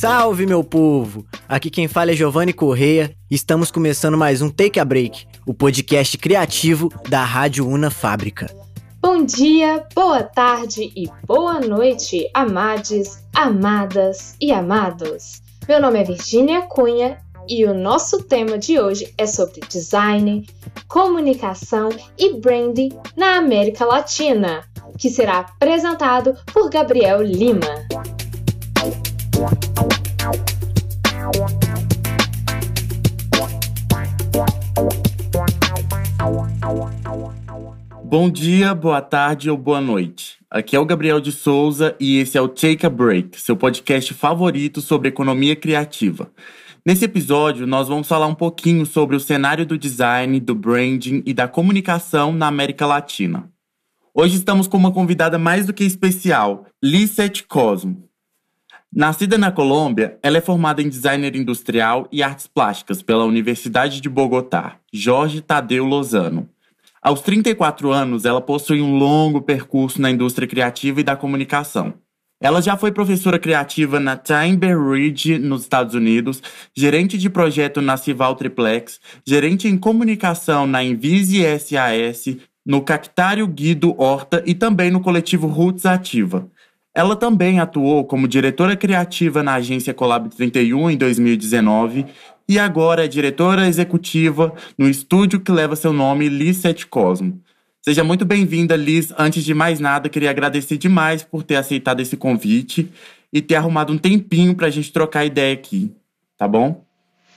Salve, meu povo! Aqui quem fala é Giovanni Correia estamos começando mais um Take a Break, o podcast criativo da Rádio Una Fábrica. Bom dia, boa tarde e boa noite, amades, amadas e amados. Meu nome é Virginia Cunha e o nosso tema de hoje é sobre design, comunicação e branding na América Latina, que será apresentado por Gabriel Lima. Bom dia, boa tarde ou boa noite. Aqui é o Gabriel de Souza e esse é o Take a Break, seu podcast favorito sobre economia criativa. Nesse episódio, nós vamos falar um pouquinho sobre o cenário do design, do branding e da comunicação na América Latina. Hoje estamos com uma convidada mais do que especial, Lisette Cosmo. Nascida na Colômbia, ela é formada em designer industrial e artes plásticas pela Universidade de Bogotá, Jorge Tadeu Lozano. Aos 34 anos, ela possui um longo percurso na indústria criativa e da comunicação. Ela já foi professora criativa na Timber Ridge, nos Estados Unidos, gerente de projeto na Cival Triplex, gerente em comunicação na Invisi SAS, no Cactário Guido Horta e também no coletivo Roots Ativa. Ela também atuou como diretora criativa na agência Colab 31 em 2019 e agora é diretora executiva no estúdio que leva seu nome, Liz Sete Cosmo. Seja muito bem-vinda, Liz. Antes de mais nada, queria agradecer demais por ter aceitado esse convite e ter arrumado um tempinho para a gente trocar ideia aqui, tá bom?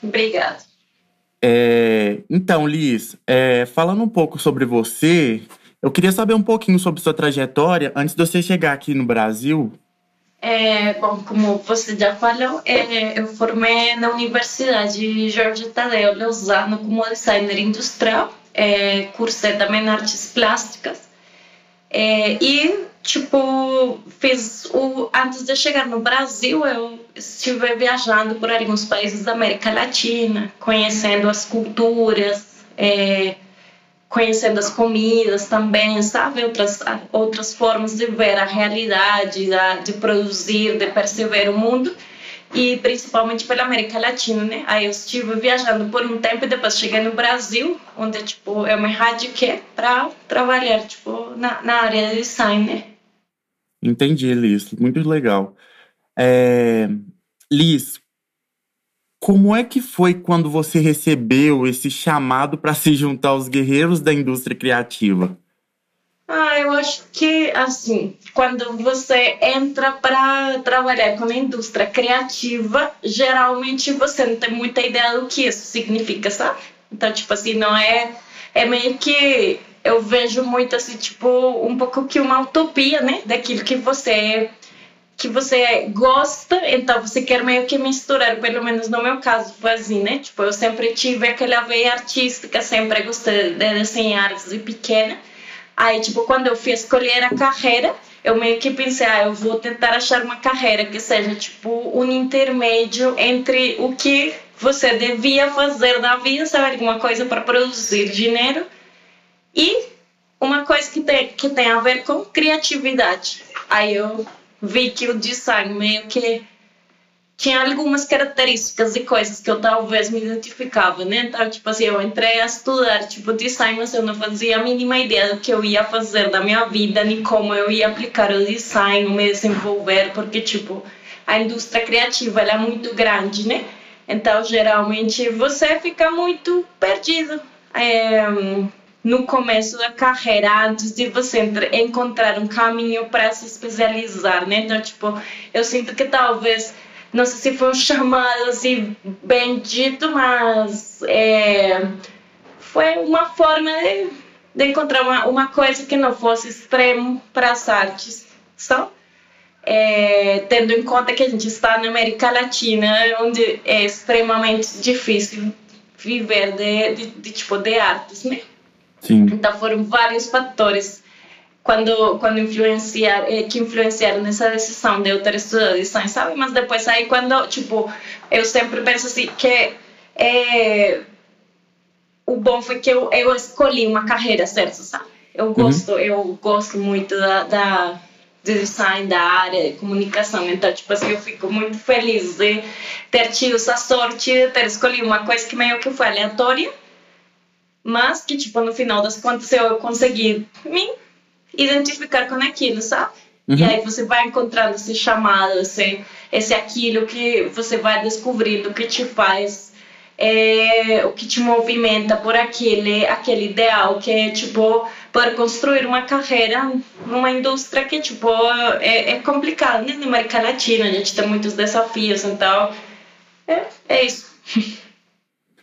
Obrigada. É, então, Liz, é, falando um pouco sobre você, eu queria saber um pouquinho sobre sua trajetória antes de você chegar aqui no Brasil. É, bom, como você já falou, é, eu formei na Universidade Jorge Tadeu Lozano como designer industrial, é, cursei também artes plásticas é, e, tipo, fiz o... Antes de chegar no Brasil, eu estive viajando por alguns países da América Latina, conhecendo as culturas, é, conhecendo as comidas também, sabe? Outras, outras formas de ver a realidade, de produzir, de perceber o mundo. E principalmente pela América Latina, né? Aí eu estive viajando por um tempo e depois cheguei no Brasil, onde, tipo, eu me radiquei para trabalhar, tipo, na, na área de design, né? Entendi, Liz. Muito legal. É... Liz, como é que foi quando você recebeu esse chamado para se juntar aos guerreiros da indústria criativa? Ah, eu acho que assim, quando você entra para trabalhar com a indústria criativa, geralmente você não tem muita ideia do que isso significa, sabe? Então, tipo assim, não é é meio que eu vejo muito assim, tipo, um pouco que uma utopia, né, daquilo que você que você gosta, então você quer meio que misturar, pelo menos no meu caso foi assim, né? Tipo, eu sempre tive aquela veia artística, sempre gostei de desenhar desde pequena. Aí, tipo, quando eu fui escolher a carreira, eu meio que pensei, ah, eu vou tentar achar uma carreira que seja, tipo, um intermédio entre o que você devia fazer na vida, sabe? Alguma coisa para produzir dinheiro e uma coisa que tem, que tem a ver com criatividade. Aí eu vi que o design meio que tinha algumas características e coisas que eu talvez me identificava, né? Então, tipo assim, eu entrei a estudar, tipo, design, mas eu não fazia a mínima ideia do que eu ia fazer da minha vida, nem como eu ia aplicar o design, me desenvolver, porque, tipo, a indústria criativa, ela é muito grande, né? Então, geralmente, você fica muito perdido. É, no começo da carreira, antes de você encontrar um caminho para se especializar, né? Então, tipo, eu sinto que talvez, não sei se foi um chamado assim bem dito, mas é, foi uma forma de, de encontrar uma, uma coisa que não fosse extremo para as artes, só. É, tendo em conta que a gente está na América Latina, onde é extremamente difícil viver de, de, de tipo de artes, né? Sim. Então foram vários fatores quando quando influenciar eh, que influenciaram nessa decisão de eu ter estudado design, sabe? Mas depois aí quando tipo eu sempre penso assim que é, o bom foi que eu, eu escolhi uma carreira certa, sabe? Eu uhum. gosto uhum. eu gosto muito da, da de design da área de comunicação. Então, tipo assim, eu fico muito feliz de ter tido essa sorte de ter escolhido uma coisa que meio que foi aleatória, mas que, tipo, no final das contas eu consegui me identificar com aquilo, sabe? Uhum. E aí você vai encontrando esse chamado, esse, esse aquilo que você vai descobrindo que te faz é, o que te movimenta por aquele, aquele ideal que é tipo para construir uma carreira numa indústria que tipo é, é complicado né? na América Latina a gente tem muitos desafios então é, é isso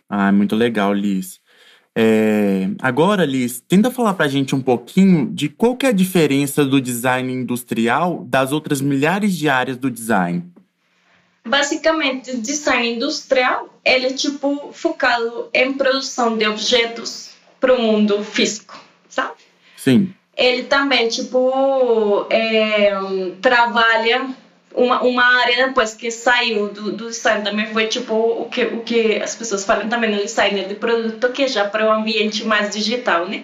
ah muito legal Liz é, agora Liz tenta falar para a gente um pouquinho de qual que é a diferença do design industrial das outras milhares de áreas do design Basicamente, o design industrial ele é tipo focado em produção de objetos para o mundo físico, sabe? Sim. Ele também tipo é, trabalha uma, uma área depois que saiu do, do design também foi tipo o que o que as pessoas falam também no designer de produto que é já para o ambiente mais digital, né?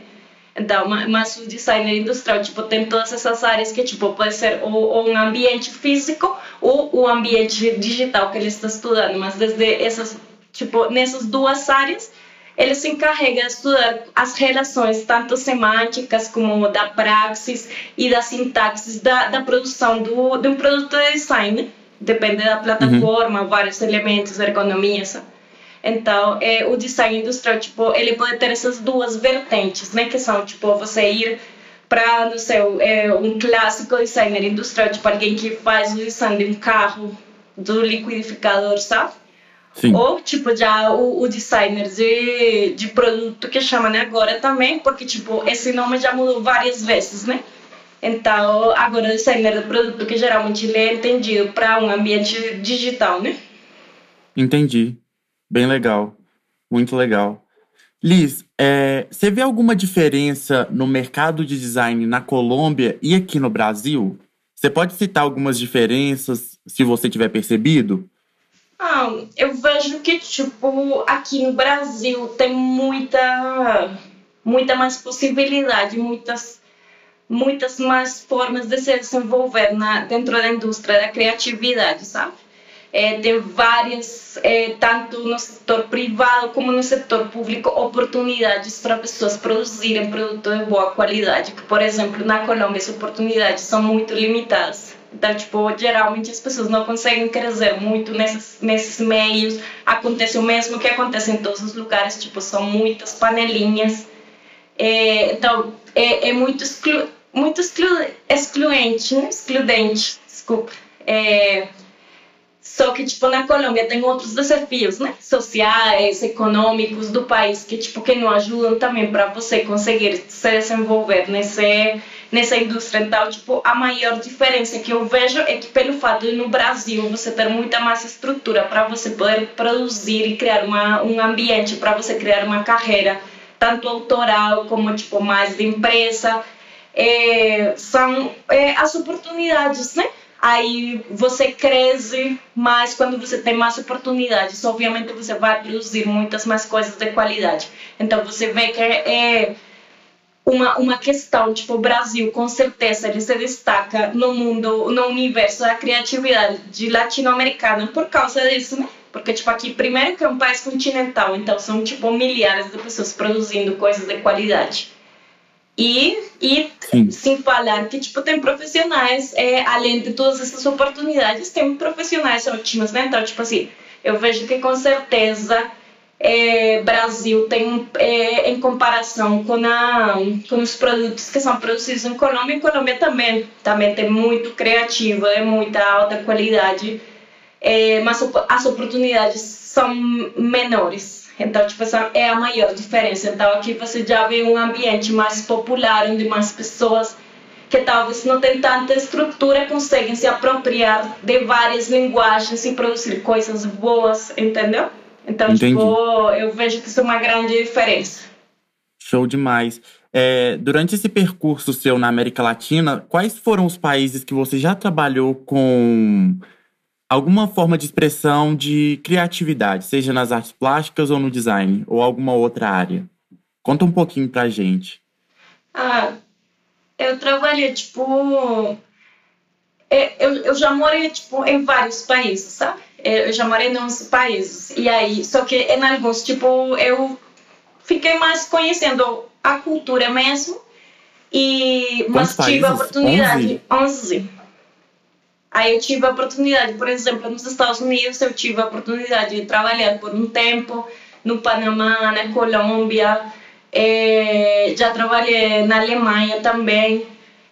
Então, mas o designer industrial, tipo, tem todas essas áreas que, tipo, pode ser ou, ou um ambiente físico ou o ambiente digital que ele está estudando, mas desde essas, tipo, nessas duas áreas, ele se encarrega de estudar as relações, tanto semânticas como da praxis e da sintaxe da, da produção do, de um produto de design. Depende da plataforma, uhum. vários elementos, ergonomia, sabe? Então, é, o design industrial, tipo, ele pode ter essas duas vertentes, né? Que são, tipo, você ir para, não sei, é, um clássico designer industrial, tipo, alguém que faz o design de um carro, do liquidificador, sabe? Sim. Ou, tipo, já o, o, designer de, de produto que chama né, agora também, porque, tipo, esse nome já mudou várias vezes, né? Então, agora o designer de produto que geralmente ele é entendido para um ambiente digital, né? Entendi. Bem legal. Muito legal. Liz, é, você vê alguma diferença no mercado de design na Colômbia e aqui no Brasil? Você pode citar algumas diferenças, se você tiver percebido? Ah, eu vejo que, tipo, aqui no Brasil tem muita, muita mais possibilidade, muitas, muitas mais formas de se desenvolver na, dentro da indústria da criatividade, sabe? é, tem várias, é, tanto no setor privado como no setor público, oportunidades para pessoas produzirem produtos de boa qualidade. Que, por exemplo, na Colômbia, as oportunidades são muito limitadas. Então, tipo, geralmente as pessoas não conseguem crescer muito nesses, nesses meios. Acontece o mesmo que acontece em todos os lugares, tipo, são muitas panelinhas. É, então, é, é muito, exclu, muito exclu, excluente, né? excludente, desculpa. É, só que, tipo, na Colômbia tem outros desafios, né? Sociais, econômicos do país que, tipo, que não ajudam também para você conseguir se desenvolver nesse, nessa indústria. Então, tipo, a maior diferença que eu vejo é que pelo fato de no Brasil você ter muita mais estrutura para você poder produzir e criar uma, um ambiente para você criar uma carreira, tanto autoral como, tipo, mais de empresa, é, são é, as oportunidades, né? aí você cresce mais quando você tem mais oportunidades. Obviamente você vai produzir muitas mais coisas de qualidade. Então você vê que é uma, uma questão, tipo, o Brasil com certeza ele se destaca no mundo, no universo da criatividade latino-americana por causa disso, né? Porque, tipo, aqui, primeiro que é um país continental, então são, tipo, milhares de pessoas produzindo coisas de qualidade. E, e sem falar que tipo, tem profissionais, é, além de todas essas oportunidades, tem profissionais ótimos, né? Então, tipo assim, eu vejo que com certeza é, Brasil tem, é, em comparação com, a, com os produtos que são produzidos em Colômbia, em Colômbia também, também tem muito criativo, é muita alta qualidade, é, mas as oportunidades são menores. Então, tipo, essa é a maior diferença. Então, aqui você já vê um ambiente mais popular, onde mais pessoas que talvez não têm tanta estrutura conseguem se apropriar de várias linguagens e produzir coisas boas, entendeu? Então, Entendi. tipo, eu vejo que isso é uma grande diferença. Show demais. É, durante esse percurso seu na América Latina, quais foram os países que você já trabalhou com alguma forma de expressão de criatividade, seja nas artes plásticas ou no design, ou alguma outra área? Conta um pouquinho pra gente. Ah, eu trabalhei, tipo, é, eu, eu já morei, tipo, em vários países, sabe? É, eu já morei em 11 países. E aí, só que em alguns, tipo, eu fiquei mais conhecendo a cultura mesmo. E, mas Quantos tive a oportunidade. 11. Aí eu tive a oportunidade, por exemplo, nos Estados Unidos, eu tive a oportunidade de trabalhar por um tempo no Panamá, na Colômbia, é, já trabalhei na Alemanha também,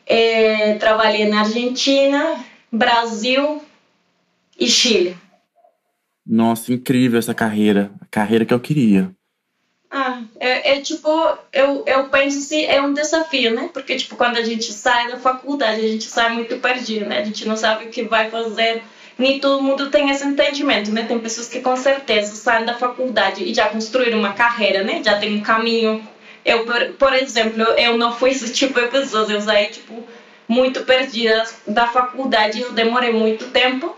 é, trabalhei na Argentina, Brasil e Chile. Nossa, incrível essa carreira. A carreira que eu queria. Ah, é, é, tipo, eu, eu penso assim, é um desafio, né? Porque, tipo, quando a gente sai da faculdade, a gente sai muito perdido, né? A gente não sabe o que vai fazer. Nem todo mundo tem esse entendimento, né? Tem pessoas que com certeza saem da faculdade e já construíram uma carreira, né? Já tem um caminho. Eu, por, por exemplo, eu não fui esse tipo de pessoa. Eu saí, tipo, muito perdida da faculdade. Eu demorei muito tempo.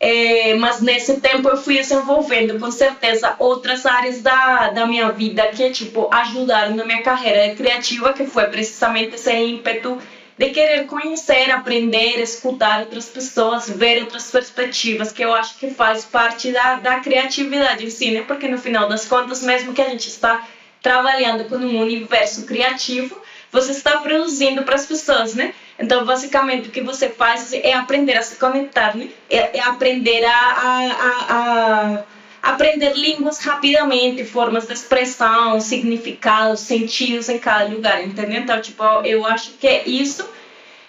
É, mas nesse tempo eu fui desenvolvendo com certeza outras áreas da, da minha vida que tipo ajudaram na minha carreira criativa que foi precisamente esse ímpeto de querer conhecer, aprender, escutar outras pessoas, ver outras perspectivas que eu acho que faz parte da, da criatividade em si, né? Porque no final das contas, mesmo que a gente está trabalhando com um universo criativo, você está produzindo para as pessoas, né? Então, basicamente, o que você faz é aprender a se conectar, né? É, é aprender a, a, a, a, aprender línguas rapidamente, formas de expressão, significados, sentidos em cada lugar, entendeu? Então, tipo, eu acho que isso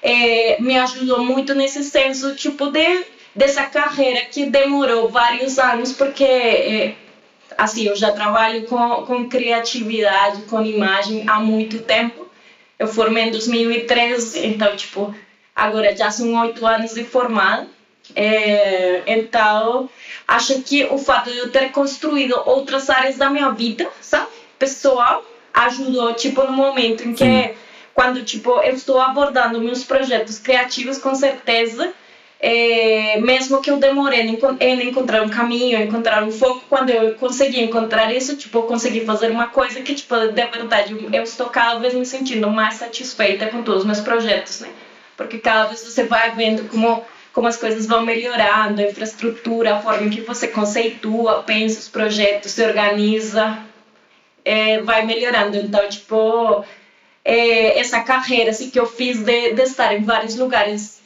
é, me ajudou muito nesse senso, tipo, de, dessa carreira que demorou vários anos, porque... É, assim, eu já trabalho com, com criatividade, com imagem há muito tempo. Eu formei em 2013, então, tipo, agora já são oito anos de formada. É, então, acho que o fato de eu ter construído outras áreas da minha vida, sabe, pessoal, ajudou, tipo, no momento em que, Sim. quando, tipo, eu estou abordando meus projetos criativos, com certeza, é, mesmo que eu demore em, encon- em encontrar um caminho, encontrar um foco, quando eu consegui encontrar isso, tipo, eu consegui fazer uma coisa que, tipo, de verdade, eu estou cada vez me sentindo mais satisfeita com todos os meus projetos, né? Porque cada vez você vai vendo como, como as coisas vão melhorando, a infraestrutura, a forma em que você conceitua, pensa os projetos, se organiza, é, vai melhorando. Então, tipo, é, essa carreira assim, que eu fiz de, de estar em vários lugares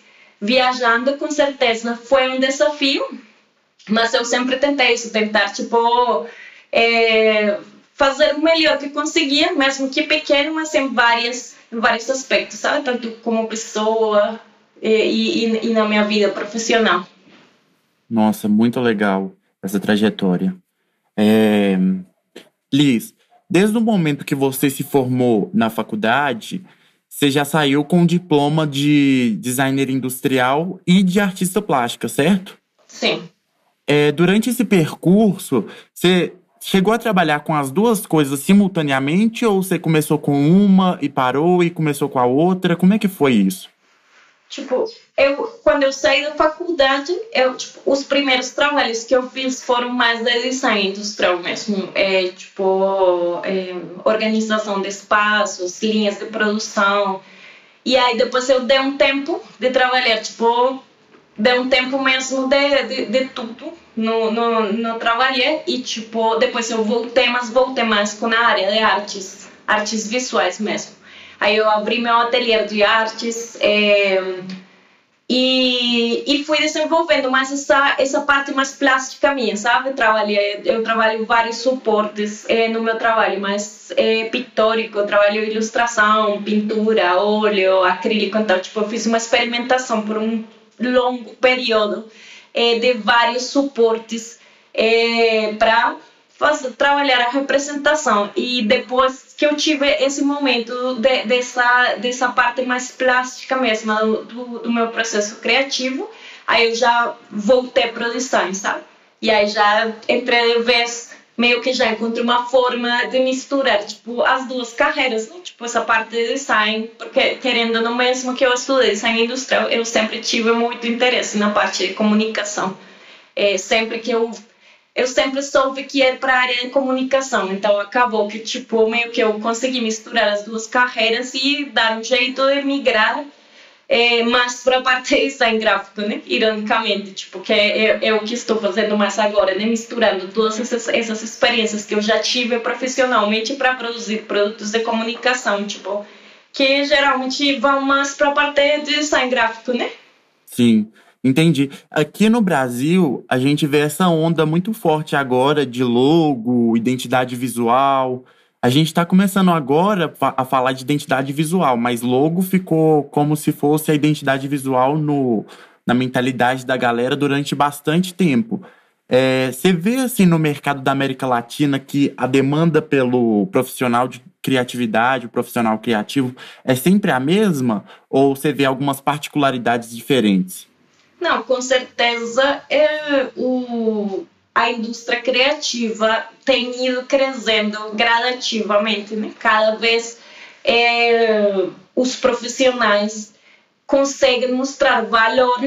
viajando, com certeza foi um desafio, mas eu sempre tentei isso, tentar, tipo, é, fazer o melhor que conseguia, mesmo que pequeno, mas em, várias, em vários aspectos, sabe? Tanto como pessoa e, e, e na minha vida profissional. Nossa, muito legal essa trajetória. É... Liz, desde o momento que você se formou na faculdade, você já saiu com diploma de designer industrial e de artista plástica, certo? Sim. É, durante esse percurso, você chegou a trabalhar com as duas coisas simultaneamente ou você começou com uma e parou e começou com a outra? Como é que foi isso? Tipo, eu, quando eu saí da faculdade, eu, tipo, os primeiros trabalhos que eu fiz foram mais de design industrial mesmo. É, tipo, é, organização de espaços, linhas de produção. E aí depois eu dei um tempo de trabalhar, tipo, dei um tempo mesmo de, de, de tudo. No, no, no trabalhei e, tipo, depois eu voltei, mas voltei mais com a área de artes, artes visuais mesmo. Aí eu abri meu ateliê de artes é, e, e fui desenvolvendo mais essa, essa parte mais plástica minha, sabe? Trabalhei, eu trabalho vários suportes é, no meu trabalho, mais é, pictórico, eu trabalho ilustração, pintura, óleo, acrílico, então tipo, eu fiz uma experimentação por um longo período é, de vários suportes para trabalhar a representação. E depois que eu tive esse momento de, dessa dessa parte mais plástica mesmo do, do, meu processo criativo aí eu já voltei para o design sabe? E aí já entrei vez meio que já encontrei uma forma de misturar tipo as duas carreiras né? tipo essa parte de design porque querendo no mesmo que eu estudei design industrial eu sempre tive muito interesse na parte de comunicação. É, sempre que eu eu sempre soube que era para a área de comunicação, então acabou que tipo meio que eu consegui misturar as duas carreiras e dar um jeito de migrar é, mais para a parte de design gráfico, né? Ironicamente, tipo, que é, é, é, o que estou fazendo mais agora, né? Misturando todas essas, essas experiências que eu já tive profissionalmente para produzir produtos de comunicação, tipo, que geralmente vão mais para a parte de design gráfico, né? Sim. Entendi. Aqui no Brasil, a gente vê essa onda muito forte agora de logo, identidade visual. A gente está começando agora a falar de identidade visual, mas logo ficou como se fosse a identidade visual no, na mentalidade da galera durante bastante tempo. É, você vê assim no mercado da América Latina que a demanda pelo profissional de criatividade, o profissional criativo, é sempre a mesma? Ou você vê algumas particularidades diferentes? Não, com certeza é, o, a indústria criativa tem ido crescendo gradativamente, né? Cada vez é, os profissionais conseguem mostrar valor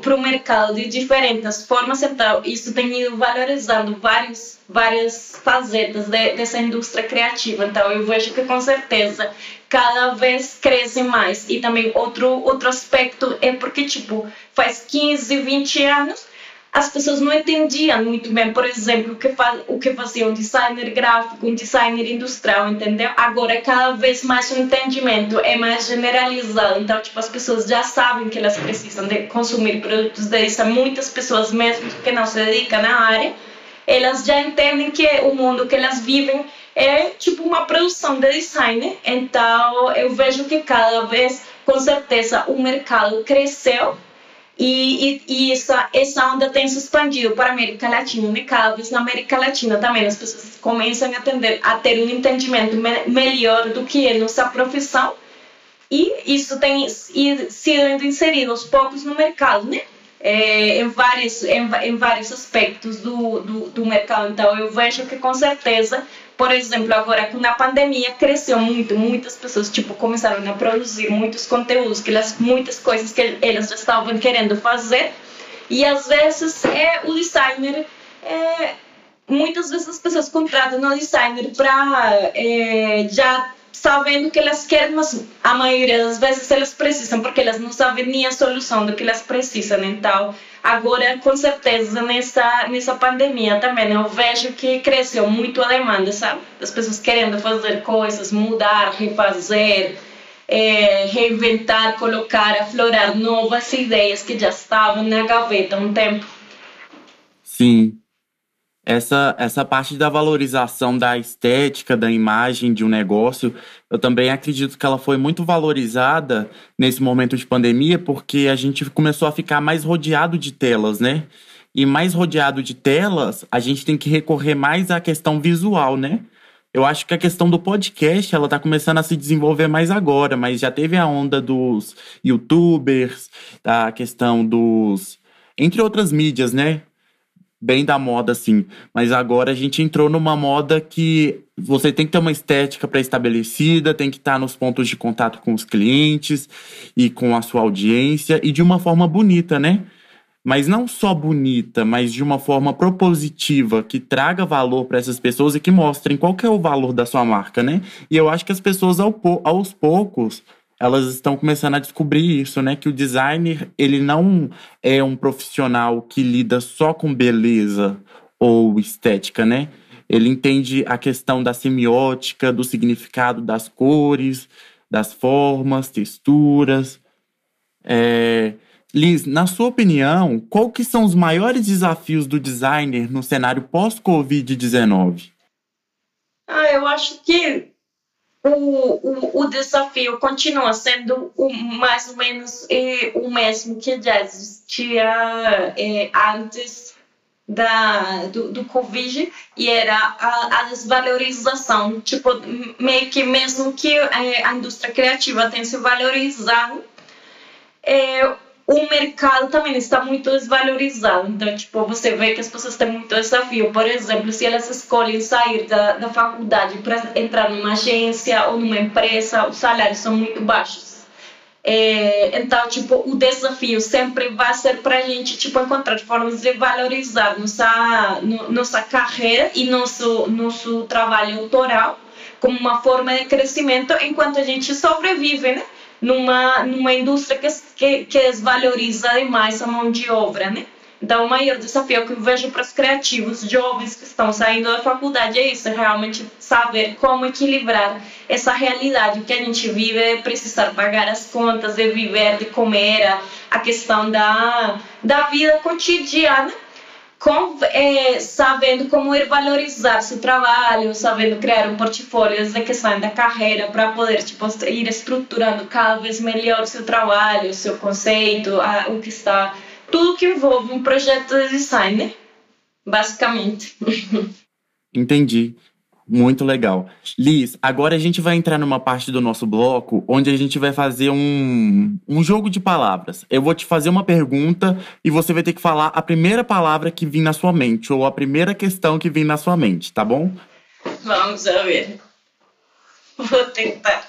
para o mercado de diferentes formas, então isso tem ido valorizando vários, várias facetas de, dessa indústria criativa. Então eu vejo que com certeza cada vez cresce mais. E também outro, outro aspecto é porque, tipo, faz 15, 20 anos as pessoas não entendiam muito bem, por exemplo, o que, o que fazia um designer gráfico, um designer industrial, entendeu? Agora cada vez mais o entendimento é mais generalizado, então tipo as pessoas já sabem que elas precisam de consumir produtos deles, muitas pessoas mesmo que não se dedicam na área, elas já entendem que o mundo que elas vivem é tipo uma produção de design, então eu vejo que cada vez, com certeza, o mercado cresceu e, e, e, essa, essa onda tem se expandido para a América Latina, né? Cada vez na América Latina também as pessoas começam a, atender, a ter um entendimento me, melhor do que é nossa profissão e isso tem sido inserido aos poucos no mercado, né? É, em, vários, em, em vários aspectos do, do, do mercado. Então, eu vejo que com certeza por exemplo, agora com a pandemia cresceu muito, muitas pessoas tipo começaram a produzir muitos conteúdos, que elas, muitas coisas que elas já estavam querendo fazer e às vezes é o designer é, muitas vezes as pessoas contratam o designer para é, já sabendo que elas querem, mas a maioria das vezes elas precisam porque elas não sabem nem a solução do que elas precisam. Então, Agora, com certeza, nessa, nessa pandemia também eu vejo que cresceu muito a demanda, sabe? Das pessoas querendo fazer coisas, mudar, refazer, é, reinventar, colocar, aflorar novas ideias que já estavam na gaveta há um tempo. Sim, essa, essa parte da valorização da estética, da imagem de um negócio, eu também acredito que ela foi muito valorizada nesse momento de pandemia, porque a gente começou a ficar mais rodeado de telas, né? E mais rodeado de telas, a gente tem que recorrer mais à questão visual, né? Eu acho que a questão do podcast, ela tá começando a se desenvolver mais agora, mas já teve a onda dos youtubers, da questão dos entre outras mídias, né? Bem da moda, assim. Mas agora a gente entrou numa moda que você tem que ter uma estética pré-estabelecida, tem que estar nos pontos de contato com os clientes e com a sua audiência e de uma forma bonita, né? Mas não só bonita, mas de uma forma propositiva, que traga valor para essas pessoas e que mostrem qual que é o valor da sua marca, né? E eu acho que as pessoas aos poucos elas estão começando a descobrir isso, né? Que o designer, ele não é um profissional que lida só com beleza ou estética, né? Ele entende a questão da semiótica, do significado das cores, das formas, texturas. É... Liz, na sua opinião, qual que são os maiores desafios do designer no cenário pós-Covid-19? Ah, eu acho que o, o, o desafio continua sendo o, mais ou menos é, o mesmo que já existia é, antes da, do, do Covid e era a, a, desvalorização. Tipo, meio que mesmo que a, a indústria criativa tenha se valorizado, é, o mercado também está muito desvalorizado. Então, tipo, você vê que as pessoas têm muito desafio. Por exemplo, se elas escolhem sair da, da faculdade para entrar numa agência ou numa empresa, os salários são muito baixos. É, então, tipo, o desafio sempre vai ser para a gente, tipo, encontrar formas de valorizar nossa, no, nossa carreira e nosso, nosso trabalho autoral como uma forma de crescimento enquanto a gente sobrevive, né? Numa, numa indústria que, que, que valoriza demais a mão de obra, né? Então, o maior desafio que eu vejo para os criativos jovens que estão saindo da faculdade é isso, é realmente saber como equilibrar essa realidade que a gente vive, é precisar pagar as contas, de viver, de comer, a questão da, da vida cotidiana, com, é, sabendo como ir valorizar seu trabalho, sabendo criar um portfólio desde que saem da carreira para poder tipo, ir estruturando cada vez melhor seu trabalho, seu conceito, a, o que está tudo que envolve um projeto de design, né? basicamente. Entendi. Muito legal. Liz, agora a gente vai entrar numa parte do nosso bloco onde a gente vai fazer um, um jogo de palavras. Eu vou te fazer uma pergunta e você vai ter que falar a primeira palavra que vir na sua mente ou a primeira questão que vir na sua mente, tá bom? Vamos ver. Vou tentar.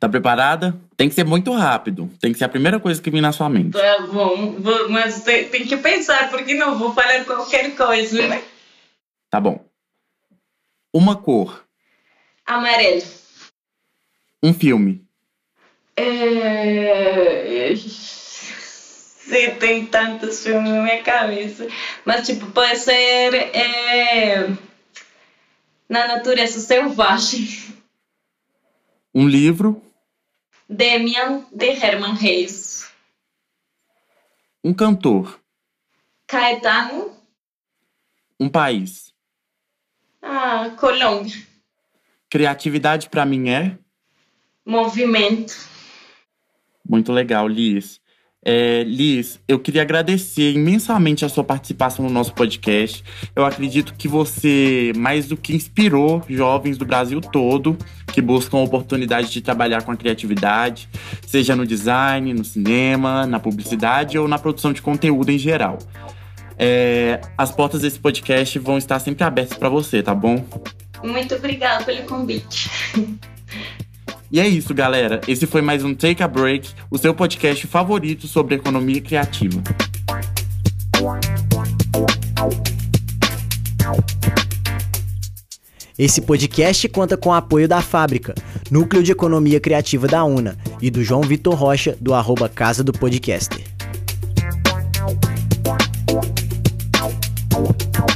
Tá preparada? Tem que ser muito rápido. Tem que ser a primeira coisa que vem na sua mente. Tá bom, mas tem, tem que pensar, porque não vou falar qualquer coisa, né? Tá bom. Uma cor. Amarelo. Um filme. É... Tem tantos filmes na minha cabeça. Mas, tipo, pode ser. É... Na natureza selvagem. Um livro. Demian de Herman Reis. Um cantor. Caetano. Um país. Ah, Colômbia. Criatividade para mim é? Movimento. Muito legal, Liz. É, Liz, eu queria agradecer imensamente a sua participação no nosso podcast. Eu acredito que você, mais do que inspirou jovens do Brasil todo que buscam a oportunidade de trabalhar com a criatividade, seja no design, no cinema, na publicidade ou na produção de conteúdo em geral. É, as portas desse podcast vão estar sempre abertas para você, tá bom? Muito obrigada pelo convite. E é isso, galera. Esse foi mais um Take a Break, o seu podcast favorito sobre economia criativa. Esse podcast conta com o apoio da Fábrica, Núcleo de Economia Criativa da UNA, e do João Vitor Rocha, do arroba Casa do Podcaster. out.